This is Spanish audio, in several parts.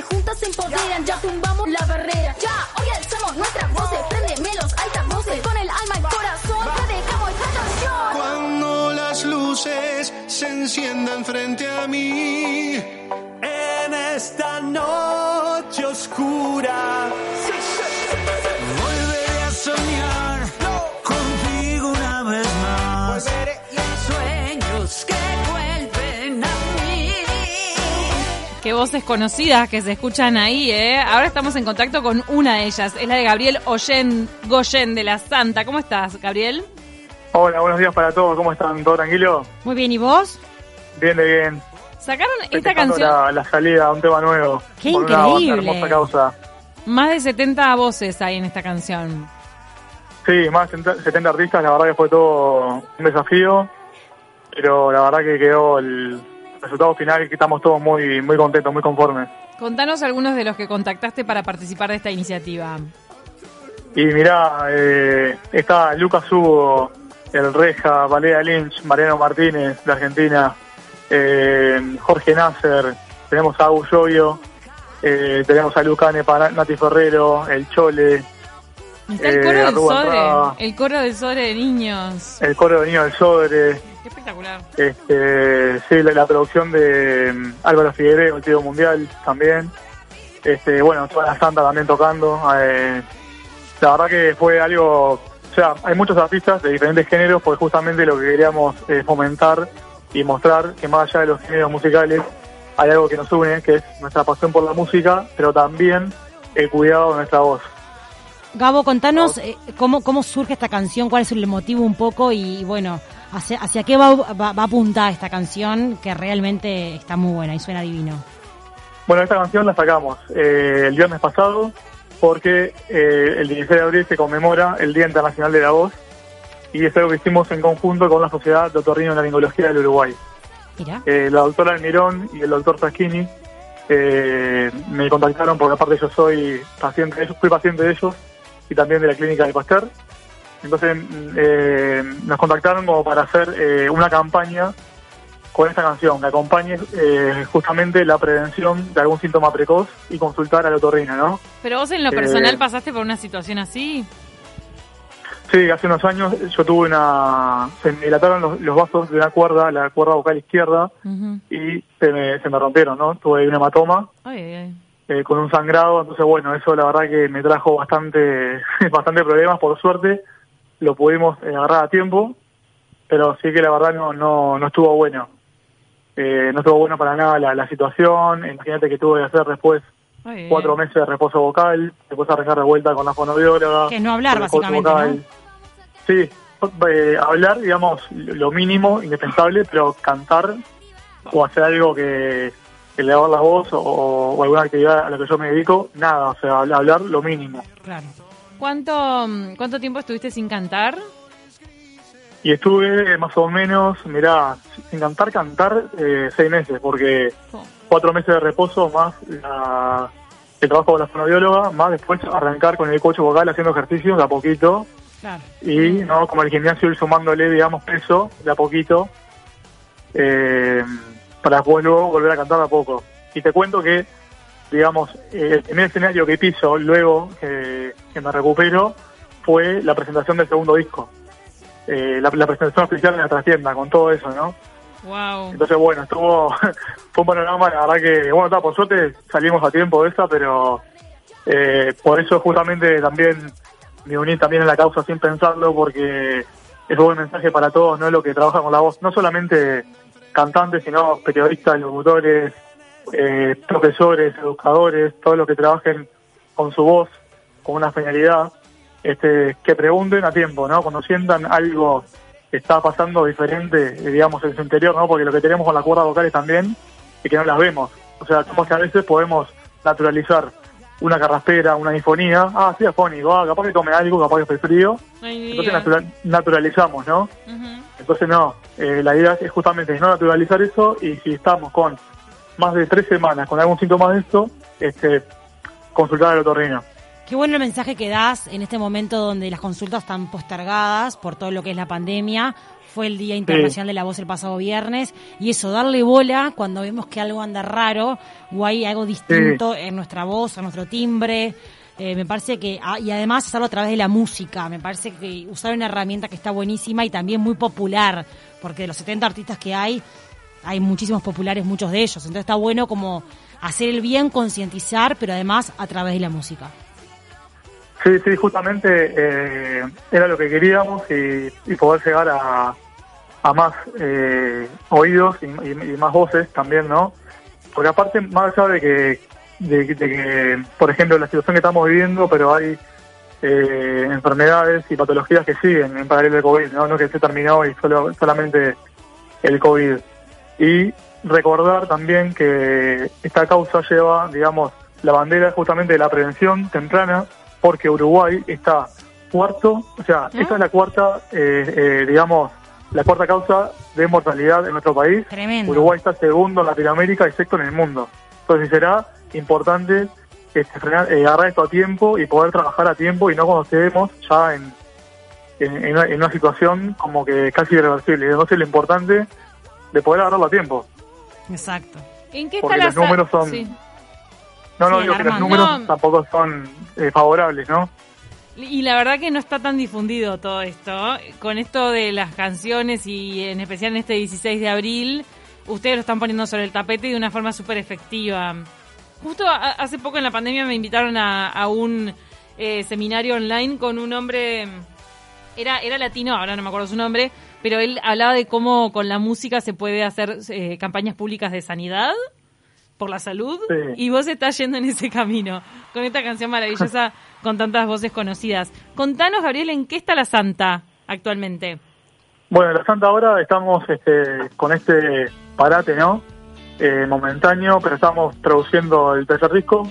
voces juntas se empoderan, ya tumbamos la barrera. Ya, hoy alzamos nuestras voces, prendeme los altavoces. Con el alma y corazón te dejamos esta canción. Cuando las luces se enciendan frente a mí. Qué voces conocidas que se escuchan ahí, ¿eh? Ahora estamos en contacto con una de ellas. Es la de Gabriel Oyen Goyen de la Santa. ¿Cómo estás, Gabriel? Hola, buenos días para todos. ¿Cómo están? ¿Todo tranquilo? Muy bien, ¿y vos? Bien de bien. Sacaron esta canción. La, la salida a un tema nuevo. ¡Qué por una increíble! hermosa causa. Más de 70 voces hay en esta canción. Sí, más de 70 70 artistas. La verdad que fue todo un desafío. Pero la verdad que quedó el resultado final que estamos todos muy, muy contentos, muy conformes. Contanos algunos de los que contactaste para participar de esta iniciativa. Y mirá, eh, está Lucas Hugo, el Reja, Valeria Lynch, Mariano Martínez de Argentina, eh, Jorge Nasser, tenemos a Agus eh, tenemos a Lucane Nati Ferrero, el Chole, Está el Eh, coro del Rubén Sodre. Rada. El coro del Sodre de niños. el coro de Niño del Sodre, Qué espectacular. este, sí, la, la producción de mm, Álvaro Figueiredo, el tío mundial también, este, bueno, toda la Santa también tocando, eh, la verdad que fue algo, o sea, hay muchos artistas de diferentes géneros, porque justamente lo que queríamos eh, fomentar y mostrar que más allá de los géneros musicales, hay algo que nos une, que es nuestra pasión por la música, pero también el cuidado de nuestra voz. Gabo, contanos eh, cómo, cómo surge esta canción, cuál es el motivo un poco y, bueno, hacia, hacia qué va, va, va apuntada esta canción que realmente está muy buena y suena divino. Bueno, esta canción la sacamos eh, el viernes pasado porque eh, el 16 de abril se conmemora el Día Internacional de la Voz y es algo que hicimos en conjunto con la Sociedad de Otorrinolaringología del Uruguay. Eh, la doctora Almirón y el doctor Taschini eh, me contactaron porque aparte yo soy paciente de ellos, fui paciente de ellos y también de la clínica de Pasteur. Entonces mm, eh, nos contactaron como para hacer eh, una campaña con esta canción que acompañe eh, justamente la prevención de algún síntoma precoz y consultar al otorrino, ¿no? Pero vos en lo Eh, personal pasaste por una situación así. Sí, hace unos años yo tuve una... se me dilataron los, los vasos de una cuerda, la cuerda vocal izquierda, y se me, se me rompieron, ¿no? Tuve un hematoma Ay, ay, ay. eh, con un sangrado, entonces bueno, eso la verdad que me trajo bastante, bastante problemas, por suerte lo pudimos eh, agarrar a tiempo, pero sí que la verdad no, no, no estuvo bueno. Eh, no estuvo bueno para nada la, la situación, imagínate que tuve que hacer después cuatro meses de reposo vocal, después arrancar de vuelta con la fonoaudióloga. Que no hablar, básicamente, Sí, eh, hablar, digamos, lo mínimo, indispensable, pero cantar o hacer algo que, que le la voz o, o alguna actividad a la que yo me dedico, nada, o sea, habl- hablar lo mínimo. Claro. ¿Cuánto, ¿Cuánto tiempo estuviste sin cantar? Y estuve más o menos, mirá, sin cantar, cantar eh, seis meses, porque Oh. cuatro meses de reposo más la, el trabajo con la fonoaudióloga, más después arrancar con el coach vocal haciendo ejercicios de a poquito Claro. y no como el gimnasio ir sumándole, digamos, peso de a poquito eh, para después luego volver a cantar de a poco. Y te cuento que, digamos, eh, el primer escenario que piso luego que, que me recupero fue la presentación del segundo disco. Eh, la, la presentación oficial en la trastienda, con todo eso, ¿no? Wow. Entonces, bueno, estuvo, fue un panorama, la verdad que, bueno, está, por suerte salimos a tiempo de esa, pero eh, por eso justamente también me uní también a la causa sin pensarlo, porque es un buen mensaje para todos, ¿no? Lo que trabaja con la voz, no solamente cantantes, sino periodistas, locutores, eh, profesores, educadores, todos los que trabajen con su voz, con una finalidad, este, que pregunten a tiempo, ¿no? Cuando sientan algo que está pasando diferente, digamos, en su interior, ¿no? Porque lo que tenemos con las cuerdas vocales también es que no las vemos. O sea, como que a veces podemos naturalizar una carraspera, una infonía. Ah, sí, afónico. Ah, capaz que tome algo, capaz que estoy frío. Ay, Entonces natura- naturalizamos, ¿no? Entonces no, eh, la idea es justamente no naturalizar eso y si estamos con más de tres semanas con algún síntoma de esto, este, consultar al otorrino. Qué bueno el mensaje que das en este momento donde las consultas están postergadas por todo lo que es la pandemia. fue el Día Internacional de la Voz el pasado viernes, y eso, darle bola cuando vemos que algo anda raro o hay algo distinto en nuestra voz, en nuestro timbre. Eh, me parece que, ah, y además hacerlo a través de la música, me parece que usar una herramienta que está buenísima y también muy popular, porque de los 70 artistas que hay, hay muchísimos populares, muchos de ellos. Entonces está bueno como hacer el bien, concientizar, pero además a través de la música. Sí, sí, justamente eh, era lo que queríamos y, poder llegar a, a más eh, oídos y, más voces también, ¿no? Porque aparte, más allá de que, de, de que, por ejemplo, la situación que estamos viviendo, pero hay eh, enfermedades y patologías que siguen en paralelo del COVID, ¿no? No que se terminó y solo, solamente el COVID. Y recordar también que esta causa lleva, digamos, la bandera justamente de la prevención temprana, porque Uruguay está cuarto, o sea, esta es la cuarta, eh, eh, digamos, la cuarta causa de mortalidad en nuestro país. Tremendo. Uruguay está segundo en Latinoamérica y sexto en el mundo. Entonces será importante este, frenar- eh, agarrar esto a tiempo y poder trabajar a tiempo y no cuando estemos ya en, en, en una, en una situación como que casi irreversible. Entonces lo importante de poder agarrarlo a tiempo. Exacto. ¿En qué está Porque la los números son- sí. No, no, Sí, digo que los números No. tampoco son eh, favorables, ¿no? Y la verdad que no está tan difundido todo esto. Con esto de las canciones y en especial en este 16 de abril, ustedes lo están poniendo sobre el tapete de una forma súper efectiva. Justo a- hace poco en la pandemia me invitaron a, a un eh, seminario online con un hombre, era, era latino, ahora no me acuerdo su nombre, pero él hablaba de cómo con la música se puede hacer eh, campañas públicas de sanidad por la salud Sí. y vos estás yendo en ese camino con esta canción maravillosa con tantas voces conocidas. Contanos, Gabriel, ¿en qué está la Santa actualmente? Bueno, en la Santa ahora estamos este, con este parate, ¿no? Eh, momentáneo, pero estamos produciendo el tercer disco.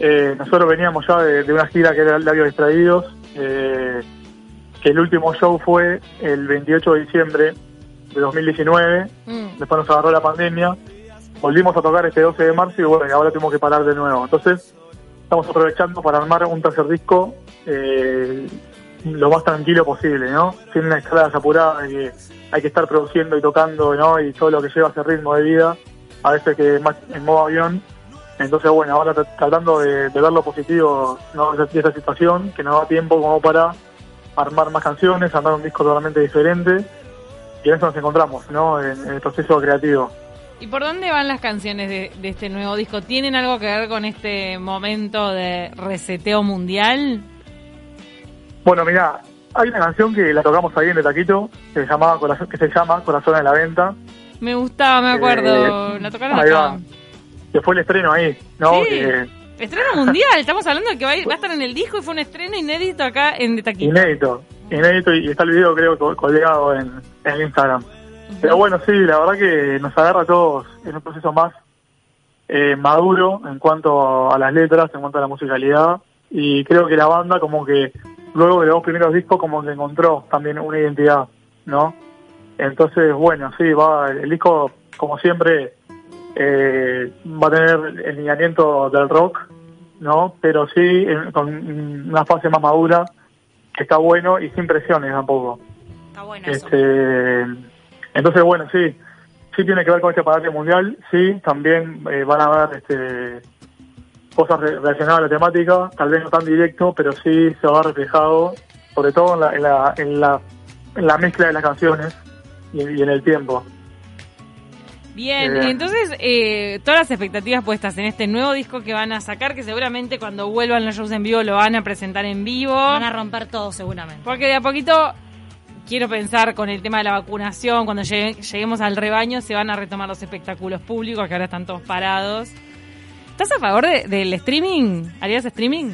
Eh, nosotros veníamos ya de, de una gira que era Labios Distraídos, eh, que el último show fue el 28 de diciembre de 2019. Mm. Después nos agarró la pandemia. Volvimos a tocar este 12 de marzo y bueno, y ahora tenemos que parar de nuevo. Entonces, estamos aprovechando para armar un tercer disco eh, lo más tranquilo posible, ¿no? Sin una escala apurada que hay que estar produciendo y tocando, ¿no? Y todo lo que lleva ese ritmo de vida, a veces que en modo avión. Entonces, bueno, ahora tra- tratando de, de ver lo positivo ¿no? de esta situación, que nos da tiempo como para armar más canciones, armar un disco totalmente diferente. Y en eso nos encontramos, ¿no? En el proceso creativo. ¿Y por dónde van las canciones de, de este nuevo disco? ¿Tienen algo que ver con este momento de reseteo mundial? Bueno, mira, hay una canción que la tocamos ahí en el taquito, que se, llamaba que se llama Corazón en la Venta, Me gustaba, me acuerdo. Eh, la tocaron ahí acá. va. que fue el estreno ahí, ¿no? Sí. Que- Estreno mundial, estamos hablando de que va a, estar en el disco y fue un estreno inédito acá en De Taquito. inédito, inédito, y está el video creo col- colgado en, en Instagram. Pero bueno, sí, la verdad que nos agarra a todos en un proceso más eh, maduro en cuanto a las letras, en cuanto a la musicalidad, y creo que la banda como que luego de los dos primeros discos como que encontró también una identidad, ¿no? Entonces, bueno, sí, va el disco, como siempre, eh, va a tener el lineamiento del rock, ¿no? Pero sí en- con una fase más madura, que está bueno y sin presiones tampoco. Está bueno eso. Entonces, bueno, sí, sí tiene que ver con este parate mundial, sí, también eh, van a haber este, cosas re- relacionadas a la temática, tal vez no tan directo, pero sí se va a ver reflejado, sobre todo en la, en la, en la, en la mezcla de las canciones y, y en el tiempo. Bien, Bien. entonces eh, todas las expectativas puestas en este nuevo disco que van a sacar, que seguramente cuando vuelvan los shows en vivo lo van a presentar en vivo. Van a romper todo seguramente. Porque de a poquito quiero pensar con el tema de la vacunación, cuando llegue- lleguemos al rebaño se van a retomar los espectáculos públicos que ahora están todos parados. ¿Estás a favor de- del streaming? ¿Harías streaming?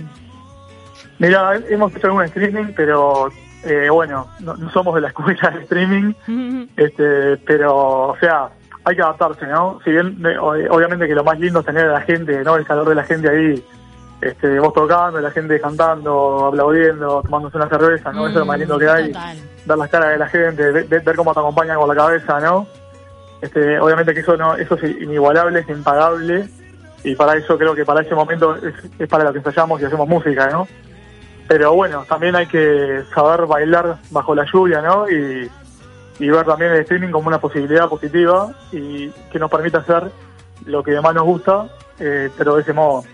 Mira, hemos hecho algún streaming, pero eh, bueno, no, no somos de la escuela del streaming, este, pero, o sea, hay que adaptarse, ¿no? Si bien, eh, obviamente que lo más lindo es tener a la gente, ¿no? El calor de la gente ahí, este, vos tocando, la gente cantando, aplaudiendo, tomándose una cerveza, ¿no? Eso es lo más lindo que hay. Total. Ver las caras de la gente, ve- ve- ver, cómo te acompañan con la cabeza, ¿no? Este, obviamente que eso no, eso es inigualable, es impagable, y para eso creo que para ese momento es, es para lo que ensayamos y hacemos música, ¿no? Pero bueno, también hay que saber bailar bajo la lluvia, ¿no? Y, y ver también el streaming como una posibilidad positiva y que nos permita hacer lo que más nos gusta, eh, pero de ese modo.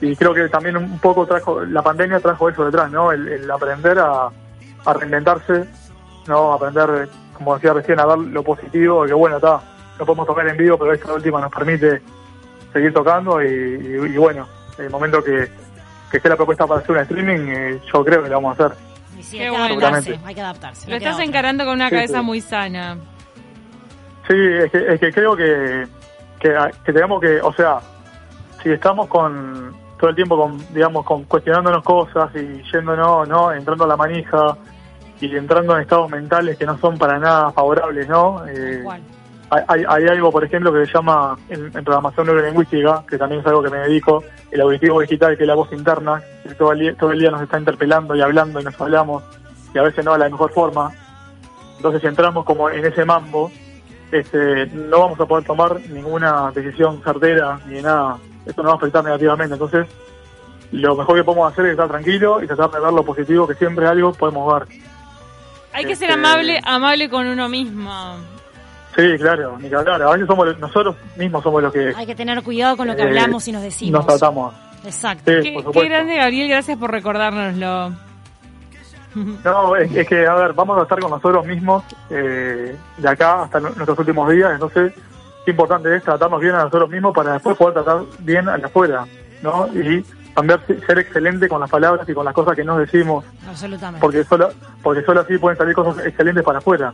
Y creo que también un poco trajo, la pandemia trajo eso detrás, ¿no? El, el aprender a, a reinventarse, ¿no? Aprender, como decía recién, a ver lo positivo, que bueno, está, no podemos tocar en vivo, pero esta última nos permite seguir tocando y, y- y bueno, el momento que, que esté la propuesta para hacer un streaming, eh, yo creo que lo vamos a hacer. Y sí, Qué hay que adaptarse, Seguramente. hay que adaptarse. Lo estás otra. encarando con una Sí, cabeza sí. muy sana. Sí, es que, es que creo que, que, que tenemos que, o sea, si estamos con todo el tiempo con, digamos, con cuestionándonos cosas y yéndonos, ¿no? Entrando a la manija y entrando en estados mentales que no son para nada favorables, ¿no? Eh, hay, hay- algo, por ejemplo, que se llama en, en programación neurolingüística, que también es algo que me dedico, el auditivo digital, que es la voz interna, que todo el, día, todo el día nos está interpelando y hablando y nos hablamos, y a veces no de la mejor forma. Entonces, si entramos como en ese mambo, este, no vamos a poder tomar ninguna decisión certera ni nada. Esto nos va a afectar negativamente. Entonces, lo mejor que podemos hacer es estar tranquilo y tratar de ver lo positivo, que siempre algo podemos ver. Hay que ser Este- amable, amable con uno mismo. Sí, claro, ni que hablar. A veces somos nosotros mismos somos los que Hay que tener cuidado con lo que eh, hablamos y nos decimos. nos tratamos. Exacto. Sí, Qué, grande, Gabriel, gracias por recordárnoslo. No, es, es que, a ver, vamos a estar con nosotros mismos eh, de acá hasta nu- nuestros últimos días, entonces, qué importante es tratarnos bien a nosotros mismos para después poder tratar bien a la afuera, ¿no? Y también se- ser excelente con las palabras y con las cosas que nos decimos, Absolutamente. porque solo, porque solo así pueden salir cosas excelentes para afuera.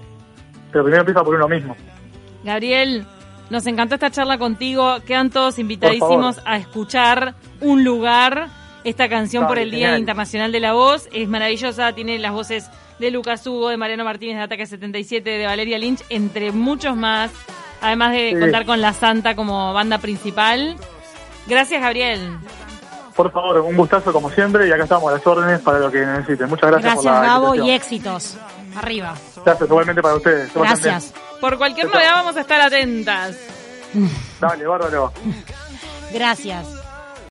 Pero primero empieza por uno mismo. Gabriel, nos encantó esta charla contigo. Quedan todos invitadísimos a escuchar Un Lugar, esta canción por el Día. Internacional de la Voz. Es maravillosa, tiene las voces de Lucas Hugo, de Mariano Martínez de Ataque 77, de Valeria Lynch, entre muchos más. Además de Sí. contar con La Santa como banda principal. Gracias, Gabriel. Por favor, un gustazo como siempre y acá estamos a las órdenes para lo que necesiten. Muchas gracias, Gracias, por la Gabo, y éxitos. Arriba. Gracias, igualmente para ustedes. Gracias. Por cualquier novedad vamos a estar atentas. Dale, bárbaro. Gracias.